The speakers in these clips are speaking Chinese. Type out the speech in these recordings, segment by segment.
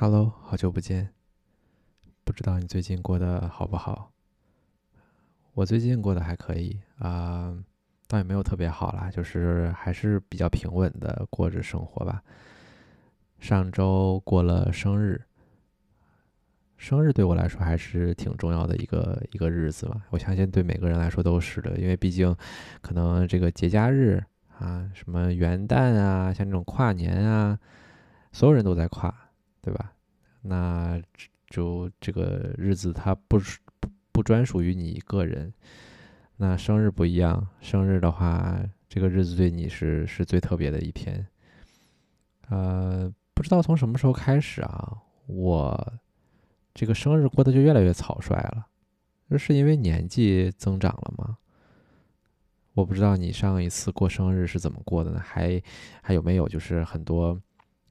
Hello，好久不见，不知道你最近过得好不好？我最近过得还可以啊，倒也没有特别好啦，就是还是比较平稳的过着生活吧。上周过了生日，生日对我来说还是挺重要的一个一个日子吧。我相信对每个人来说都是的，因为毕竟可能这个节假日啊，什么元旦啊，像这种跨年啊，所有人都在跨。对吧？那就这个日子，它不不不专属于你一个人。那生日不一样，生日的话，这个日子对你是是最特别的一天。呃，不知道从什么时候开始啊，我这个生日过得就越来越草率了。这是因为年纪增长了吗？我不知道你上一次过生日是怎么过的呢？还还有没有就是很多。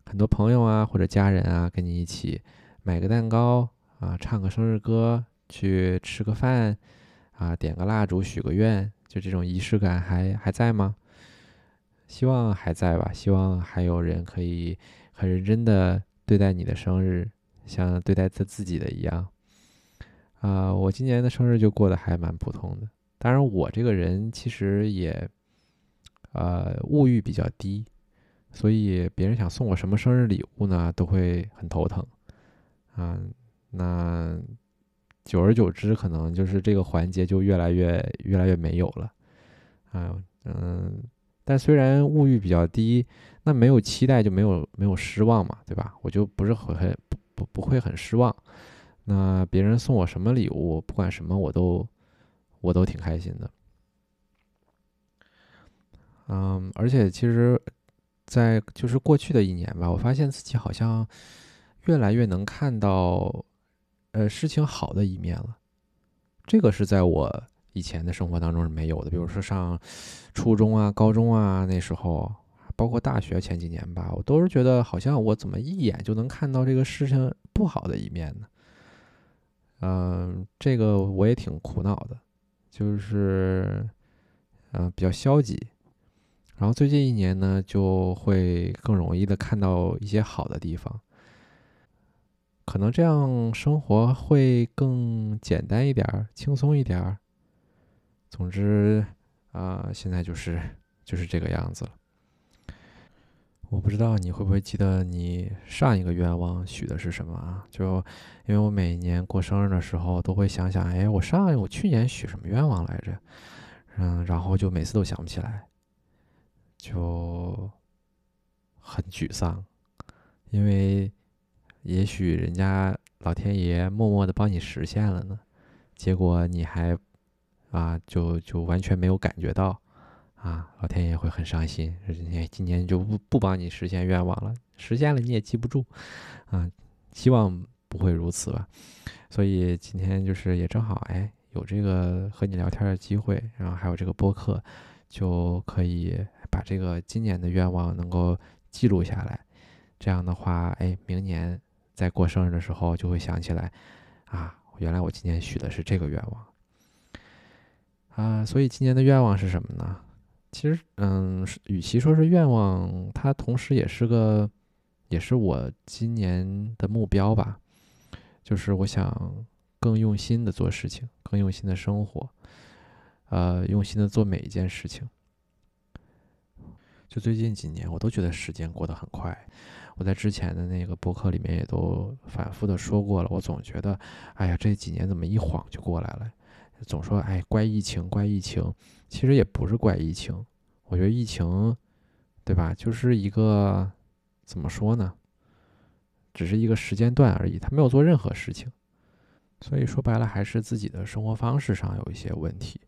很多朋友啊，或者家人啊，跟你一起买个蛋糕啊，唱个生日歌，去吃个饭啊，点个蜡烛，许个愿，就这种仪式感还还在吗？希望还在吧。希望还有人可以很认真的对待你的生日，像对待他自己的一样。啊，我今年的生日就过得还蛮普通的。当然，我这个人其实也，呃，物欲比较低。所以别人想送我什么生日礼物呢，都会很头疼，啊，那久而久之，可能就是这个环节就越来越越来越没有了，啊，嗯，但虽然物欲比较低，那没有期待就没有没有失望嘛，对吧？我就不是很很不不不会很失望，那别人送我什么礼物，不管什么，我都我都挺开心的，嗯，而且其实。在就是过去的一年吧，我发现自己好像越来越能看到，呃，事情好的一面了。这个是在我以前的生活当中是没有的。比如说上初中啊、高中啊那时候，包括大学前几年吧，我都是觉得好像我怎么一眼就能看到这个事情不好的一面呢？嗯，这个我也挺苦恼的，就是嗯比较消极。然后最近一年呢，就会更容易的看到一些好的地方，可能这样生活会更简单一点儿，轻松一点儿。总之啊，现在就是就是这个样子了。我不知道你会不会记得你上一个愿望许的是什么啊？就因为我每年过生日的时候都会想想，哎，我上我去年许什么愿望来着？嗯，然后就每次都想不起来。就很沮丧，因为也许人家老天爷默默的帮你实现了呢，结果你还啊就就完全没有感觉到啊，老天爷会很伤心，人家今年就不不帮你实现愿望了，实现了你也记不住啊，希望不会如此吧。所以今天就是也正好哎有这个和你聊天的机会，然后还有这个播客，就可以。把这个今年的愿望能够记录下来，这样的话，哎，明年在过生日的时候就会想起来，啊，原来我今年许的是这个愿望，啊，所以今年的愿望是什么呢？其实，嗯，与其说是愿望，它同时也是个，也是我今年的目标吧，就是我想更用心的做事情，更用心的生活，呃，用心的做每一件事情。就最近几年，我都觉得时间过得很快。我在之前的那个博客里面也都反复的说过了。我总觉得，哎呀，这几年怎么一晃就过来了？总说，哎，怪疫情，怪疫情。其实也不是怪疫情，我觉得疫情，对吧？就是一个怎么说呢？只是一个时间段而已，他没有做任何事情。所以说白了，还是自己的生活方式上有一些问题。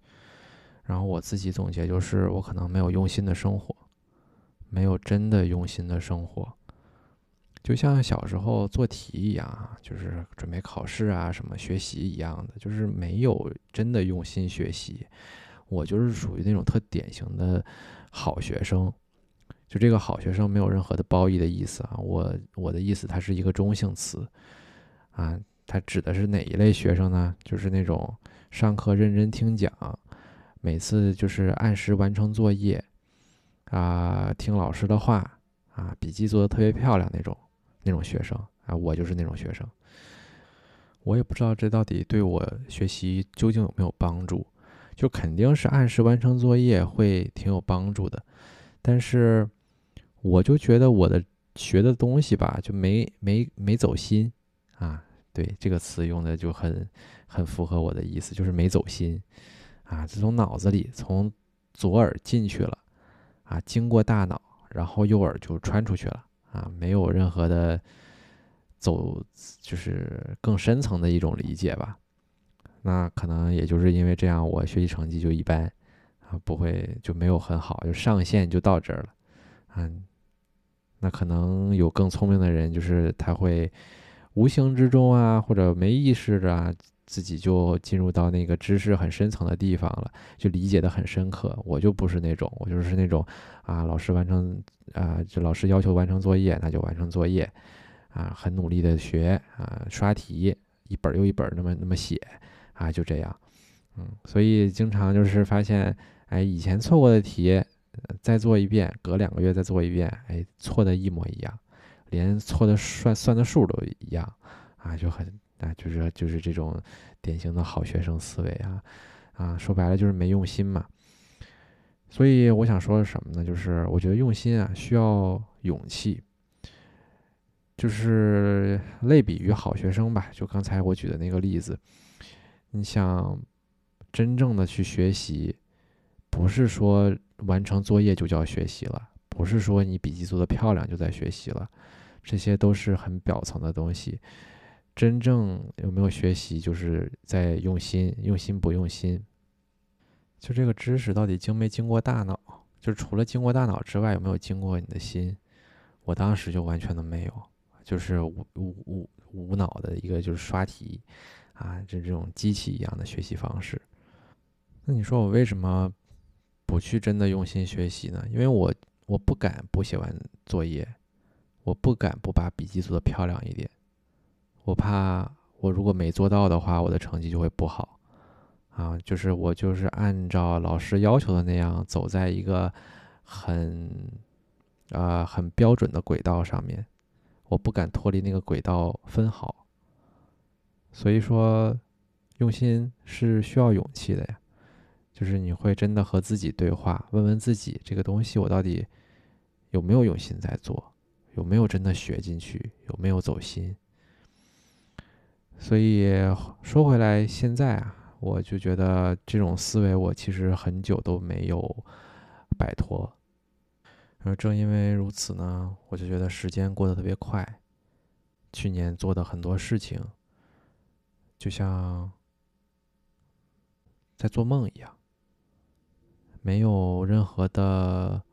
然后我自己总结就是，我可能没有用心的生活。没有真的用心的生活，就像小时候做题一样啊，就是准备考试啊，什么学习一样的，就是没有真的用心学习。我就是属于那种特典型的好学生，就这个好学生没有任何的褒义的意思啊，我我的意思它是一个中性词啊，它指的是哪一类学生呢？就是那种上课认真听讲，每次就是按时完成作业。啊，听老师的话啊，笔记做的特别漂亮那种那种学生啊，我就是那种学生。我也不知道这到底对我学习究竟有没有帮助，就肯定是按时完成作业会挺有帮助的，但是我就觉得我的学的东西吧，就没没没走心啊。对这个词用的就很很符合我的意思，就是没走心啊，从脑子里从左耳进去了啊，经过大脑，然后右耳就穿出去了啊，没有任何的。走就是更深层的一种理解吧，那可能也就是因为这样，我学习成绩就一般啊，不会就没有很好，就上限就到这儿了，嗯，那可能有更聪明的人，就是他会无形之中啊，或者没意识着啊，自己就进入到那个知识很深层的地方了，就理解的很深刻。我就不是那种，我就是那种啊，老师完成啊，就老师要求完成作业，那就完成作业。啊，很努力的学啊，刷题一本又一本那么那么写啊，就这样，嗯，所以经常就是发现，哎，以前错过的题，再做一遍，隔两个月再做一遍，哎，错的一模一样，连错的算算的数都一样，啊，就很啊，就是就是这种典型的好学生思维啊，啊，说白了就是没用心嘛。所以我想说的什么呢？就是我觉得用心啊，需要勇气。就是类比于好学生吧，就刚才我举的那个例子，你想真正的去学习，不是说完成作业就叫学习了，不是说你笔记做的漂亮就在学习了，这些都是很表层的东西。真正有没有学习，就是在用心，用心不用心。就这个知识到底经没经过大脑？就除了经过大脑之外，有没有经过你的心？我当时就完全都没有。就是无无无无脑的一个就是刷题，啊，就这种机器一样的学习方式。那你说我为什么不去真的用心学习呢？因为我我不敢不写完作业，我不敢不把笔记做得漂亮一点，我怕我如果没做到的话，我的成绩就会不好。啊，就是我就是按照老师要求的那样，走在一个很啊很标准的轨道上面。我不敢脱离那个轨道分毫，所以说，用心是需要勇气的呀。就是你会真的和自己对话，问问自己这个东西我到底有没有用心在做，有没有真的学进去，有没有走心。所以说回来，现在啊，我就觉得这种思维我其实很久都没有摆脱。而正因为如此呢，我就觉得时间过得特别快。去年做的很多事情，就像在做梦一样，没有任何的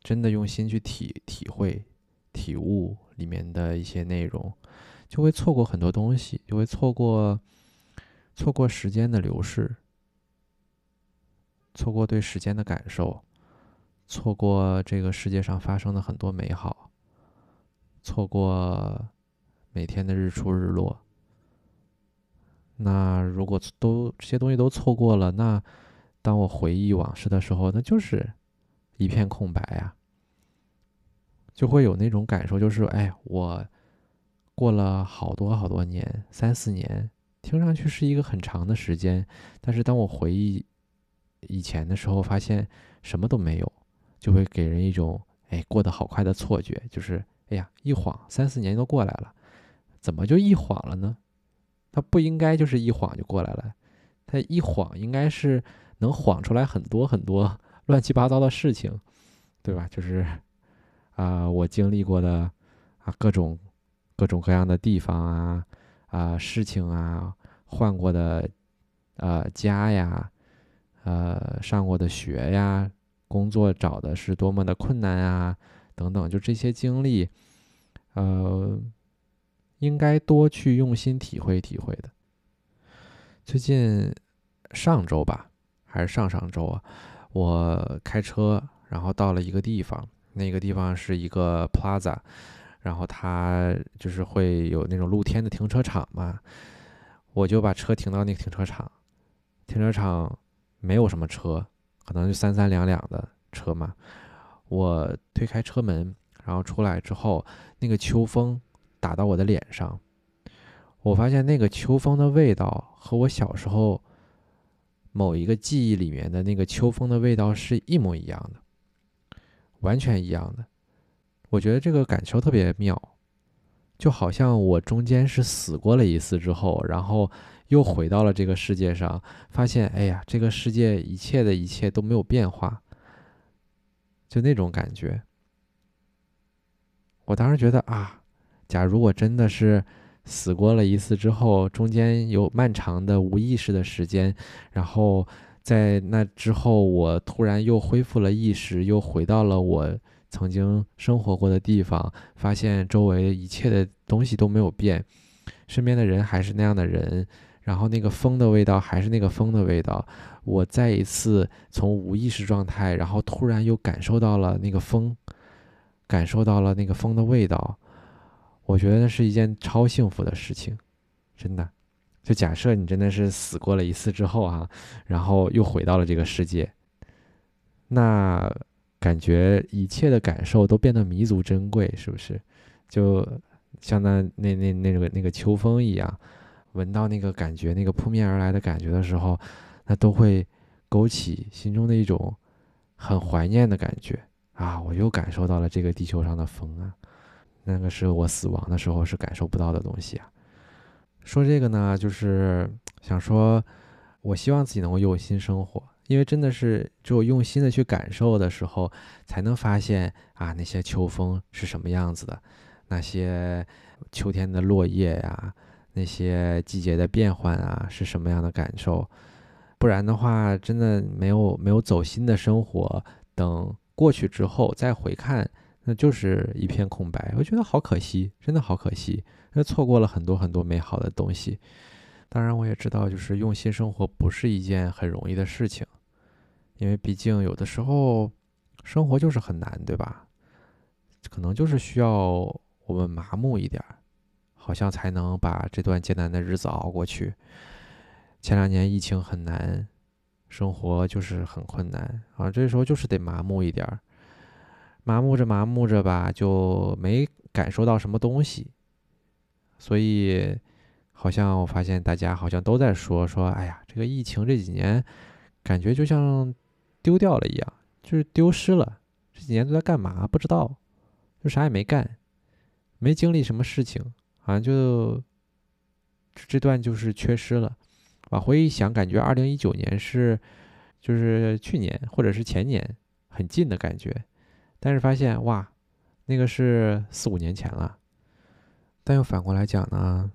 真的用心去体体会、体悟里面的一些内容，就会错过很多东西，就会错过错过时间的流逝，错过对时间的感受。错过这个世界上发生的很多美好，错过每天的日出日落。那如果都这些东西都错过了，那当我回忆往事的时候，那就是一片空白呀。就会有那种感受，就是哎，我过了好多好多年，三四年，听上去是一个很长的时间，但是当我回忆以前的时候，发现什么都没有。就会给人一种哎过得好快的错觉，就是哎呀一晃三四年都过来了，怎么就一晃了呢？它不应该就是一晃就过来了，它一晃应该是能晃出来很多很多 乱七八糟的事情，对吧？就是啊我经历过的啊各种各种各样的地方啊啊事情啊换过的呃家呀呃上过的学呀。工作找的是多么的困难啊，等等，就这些经历，呃，应该多去用心体会体会的。最近上周吧，还是上上周啊，我开车，然后到了一个地方，那个地方是一个 plaza，然后它就是会有那种露天的停车场嘛，我就把车停到那个停车场，停车场没有什么车。可能就三三两两的车嘛，我推开车门，然后出来之后，那个秋风打到我的脸上。我发现那个秋风的味道和我小时候某一个记忆里面的那个秋风的味道是一模一样的，完全一样的。我觉得这个感受特别妙，就好像我中间是死过了一次之后，然后又回到了这个世界上，发现哎呀，这个世界一切的一切都没有变化，就那种感觉。我当时觉得啊，假如我真的是。死过了一次之后，中间有漫长的无意识的时间，然后在那之后，我突然又恢复了意识，又回到了我曾经生活过的地方，发现周围一切的东西都没有变，身边的人还是那样的人，然后那个风的味道还是那个风的味道，我再一次从无意识状态，然后突然又感受到了那个风，感受到了那个风的味道。我觉得那是一件超幸福的事情，真的。就假设你真的是死过了一次之后啊，然后又回到了这个世界，那感觉一切的感受都变得弥足珍贵，是不是？就像那那那那个那个秋风一样，闻到那个感觉，那个扑面而来的感觉的时候，那都会勾起心中的一种很怀念的感觉啊！我又感受到了这个地球上的风啊。那个是我死亡的时候是感受不到的东西啊。说这个呢，就是想说，我希望自己能够用心生活，因为真的是只有用心的去感受的时候，才能发现啊那些秋风是什么样子的，那些秋天的落叶呀，那些季节的变换啊是什么样的感受。不然的话，真的没有没有走心的生活，等过去之后再回看。那就是一片空白，我觉得好可惜，真的好可惜，那错过了很多很多美好的东西。当然，我也知道，就是用心生活不是一件很容易的事情，因为毕竟有的时候生活就是很难，对吧？可能就是需要我们麻木一点，好像才能把这段艰难的日子熬过去。前两年疫情很难，生活就是很困难啊，这时候就是得麻木一点。麻木着麻木着吧，就没感受到什么东西，所以好像我发现大家好像都在说说，哎呀，这个疫情这几年感觉就像丢掉了一样，就是丢失了。这几年都在干嘛？不知道，就啥也没干，没经历什么事情，好像就这段就是缺失了。往回一想，感觉二零一九年是就是去年或者是前年很近的感觉。但是发现哇，那个是四五年前了。但又反过来讲呢，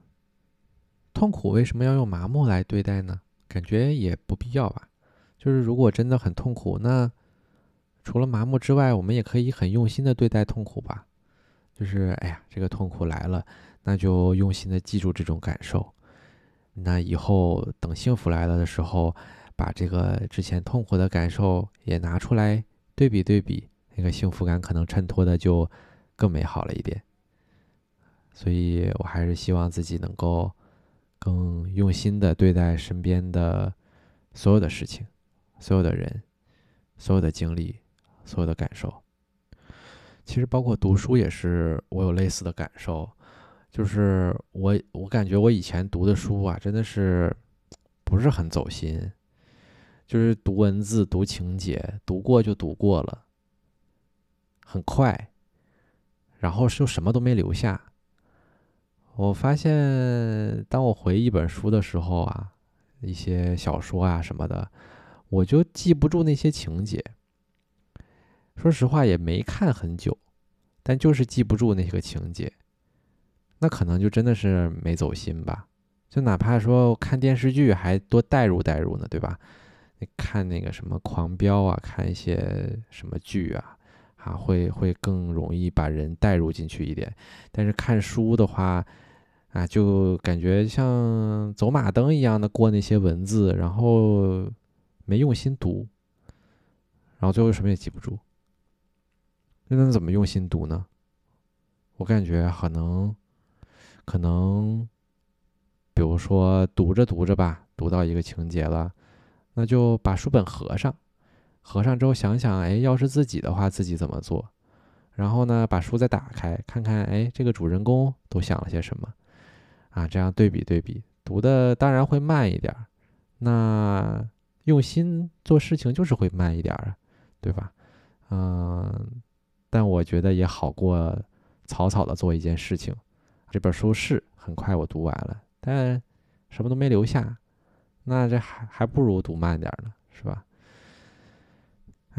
痛苦为什么要用麻木来对待呢？感觉也不必要吧。就是如果真的很痛苦，那除了麻木之外，我们也可以很用心的对待痛苦吧。就是哎呀，这个痛苦来了，那就用心的记住这种感受。那以后等幸福来了的时候，把这个之前痛苦的感受也拿出来对比对比。那个幸福感可能衬托的就更美好了一点，所以我还是希望自己能够更用心的对待身边的所有的事情、所有的人、所有的经历、所有的感受。其实包括读书也是，我有类似的感受，就是我我感觉我以前读的书啊，真的是不是很走心，就是读文字、读情节，读过就读过了。很快，然后就什么都没留下。我发现，当我回忆一本书的时候啊，一些小说啊什么的，我就记不住那些情节。说实话，也没看很久，但就是记不住那些个情节。那可能就真的是没走心吧。就哪怕说看电视剧，还多代入代入呢，对吧？看那个什么《狂飙》啊，看一些什么剧啊。啊，会会更容易把人带入进去一点，但是看书的话，啊，就感觉像走马灯一样的过那些文字，然后没用心读，然后最后什么也记不住。那能怎么用心读呢？我感觉可能，可能，比如说读着读着吧，读到一个情节了，那就把书本合上。合上之后想想，哎，要是自己的话，自己怎么做？然后呢，把书再打开，看看，哎，这个主人公都想了些什么，啊，这样对比对比，读的当然会慢一点，那用心做事情就是会慢一点啊，对吧？嗯，但我觉得也好过草草的做一件事情。这本书是很快我读完了，但什么都没留下，那这还还不如读慢点呢，是吧？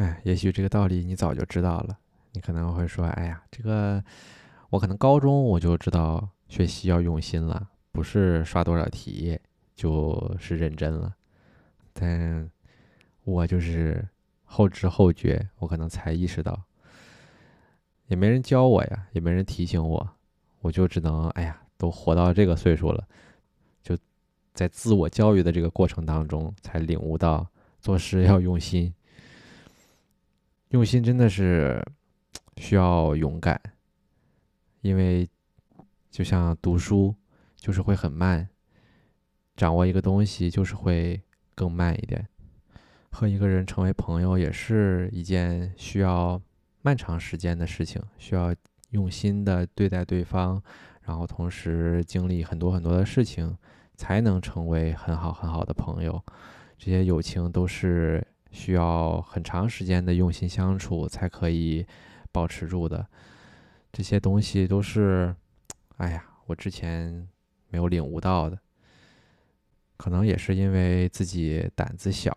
哎，也许这个道理你早就知道了。你可能会说：“哎呀，这个我可能高中我就知道学习要用心了，不是刷多少题就是认真了。”但我就是后知后觉，我可能才意识到，也没人教我呀，也没人提醒我，我就只能哎呀，都活到这个岁数了，就在自我教育的这个过程当中，才领悟到做事要用心，用心真的是。需要勇敢，因为就像读书，就是会很慢；掌握一个东西，就是会更慢一点。和一个人成为朋友，也是一件需要漫长时间的事情，需要用心的对待对方，然后同时经历很多很多的事情，才能成为很好很好的朋友。这些友情都是需要很长时间的用心相处才可以。保持住的这些东西都是，哎呀，我之前没有领悟到的，可能也是因为自己胆子小，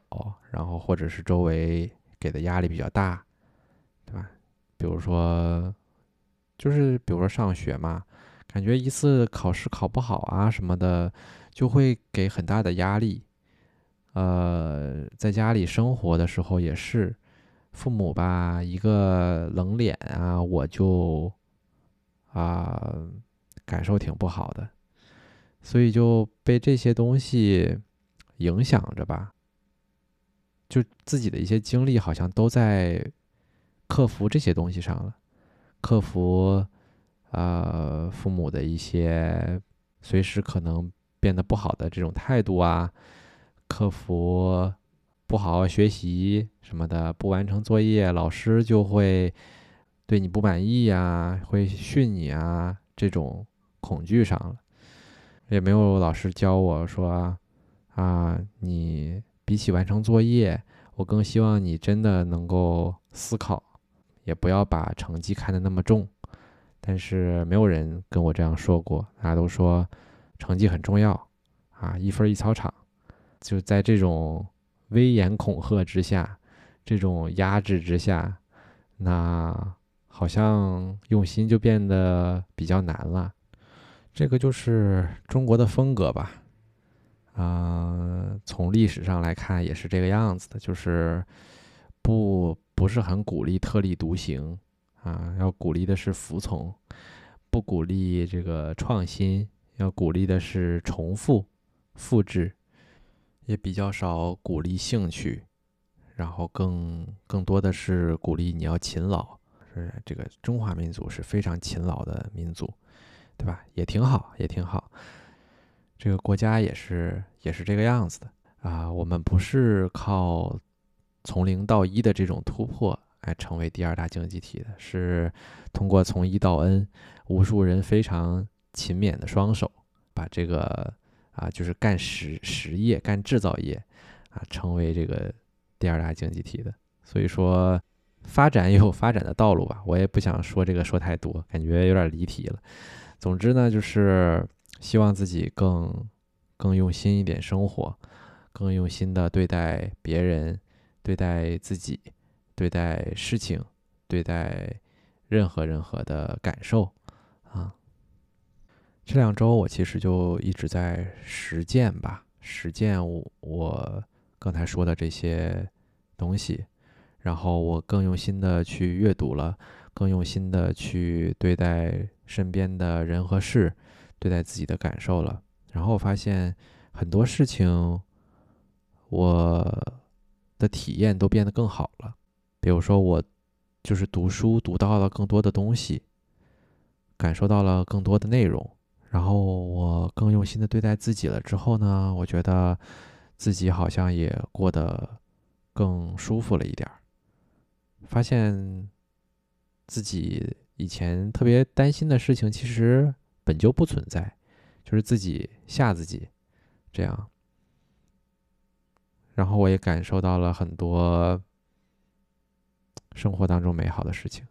然后或者是周围给的压力比较大，对吧？比如说，就是比如说上学嘛，感觉一次考试考不好啊什么的，就会给很大的压力。呃，在家里生活的时候也是。父母吧，一个冷脸啊，我就啊感受挺不好的，所以就被这些东西影响着吧。就自己的一些经历，好像都在克服这些东西上了，克服呃父母的一些随时可能变得不好的这种态度啊，克服。不好好学习什么的，不完成作业，老师就会对你不满意呀，会训你啊，这种恐惧上了，也没有老师教我说啊，你比起完成作业，我更希望你真的能够思考，也不要把成绩看得那么重。但是没有人跟我这样说过，大家都说成绩很重要啊，一分一操场，就在这种。威严恐吓之下，这种压制之下，那好像用心就变得比较难了。这个就是中国的风格吧？啊，从历史上来看也是这个样子的，就是不不是很鼓励特立独行啊，要鼓励的是服从，不鼓励这个创新，要鼓励的是重复、复制。也比较少鼓励兴趣，然后更更多的是鼓励你要勤劳。是这个中华民族是非常勤劳的民族，对吧？也挺好，也挺好。这个国家也是也是这个样子的啊。我们不是靠从零到一的这种突破来成为第二大经济体的，是通过从一到 N，无数人非常勤勉的双手把这个。啊，就是干实实业、干制造业，啊，成为这个第二大经济体的。所以说，发展也有发展的道路吧。我也不想说这个说太多，感觉有点离题了。总之呢，就是希望自己更更用心一点生活，更用心的对待别人、对待自己、对待事情、对待任何任何的感受，这两周我其实就一直在实践吧，实践我我刚才说的这些东西，然后我更用心的去阅读了，更用心的去对待身边的人和事，对待自己的感受了，然后我发现很多事情，我的体验都变得更好了，比如说我就是读书读到了更多的东西，感受到了更多的内容。然后我更用心的对待自己了之后呢，我觉得自己好像也过得更舒服了一点儿。发现自己以前特别担心的事情，其实本就不存在，就是自己吓自己，这样。然后我也感受到了很多生活当中美好的事情，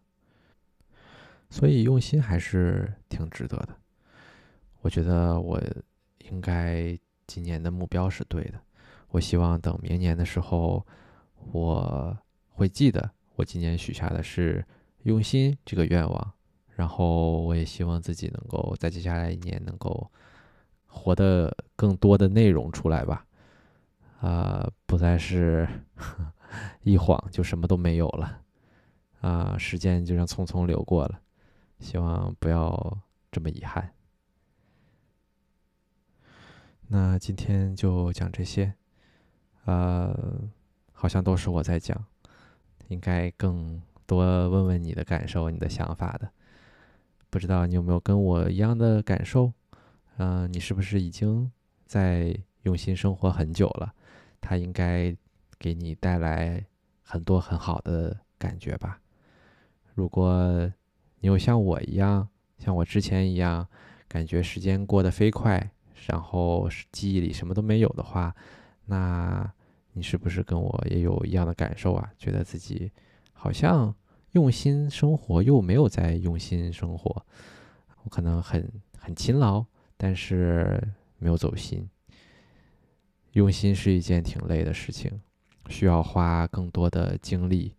所以用心还是挺值得的。我觉得我应该今年的目标是对的。我希望等明年的时候，我会记得我今年许下的是用心这个愿望。然后我也希望自己能够在接下来一年能够活得更多的内容出来吧。啊，不再是 一晃就什么都没有了，啊，时间就这样匆匆流过了，希望不要这么遗憾。那今天就讲这些，呃，好像都是我在讲，应该更多问问你的感受、你的想法的。不知道你有没有跟我一样的感受？嗯，你是不是已经在用心生活很久了？它应该给你带来很多很好的感觉吧。如果你有像我一样，像我之前一样，感觉时间过得飞快，然后记忆里什么都没有的话，那你是不是跟我也有一样的感受啊？觉得自己好像用心生活，又没有在用心生活。我可能很很勤劳，但是没有走心。用心是一件挺累的事情，需要花更多的精力、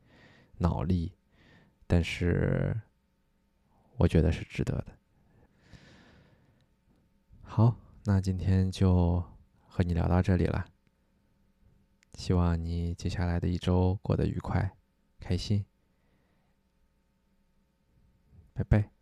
脑力，但是我觉得是值得的。好，那今天就和你聊到这里了。希望你接下来的一周过得愉快、开心。拜拜。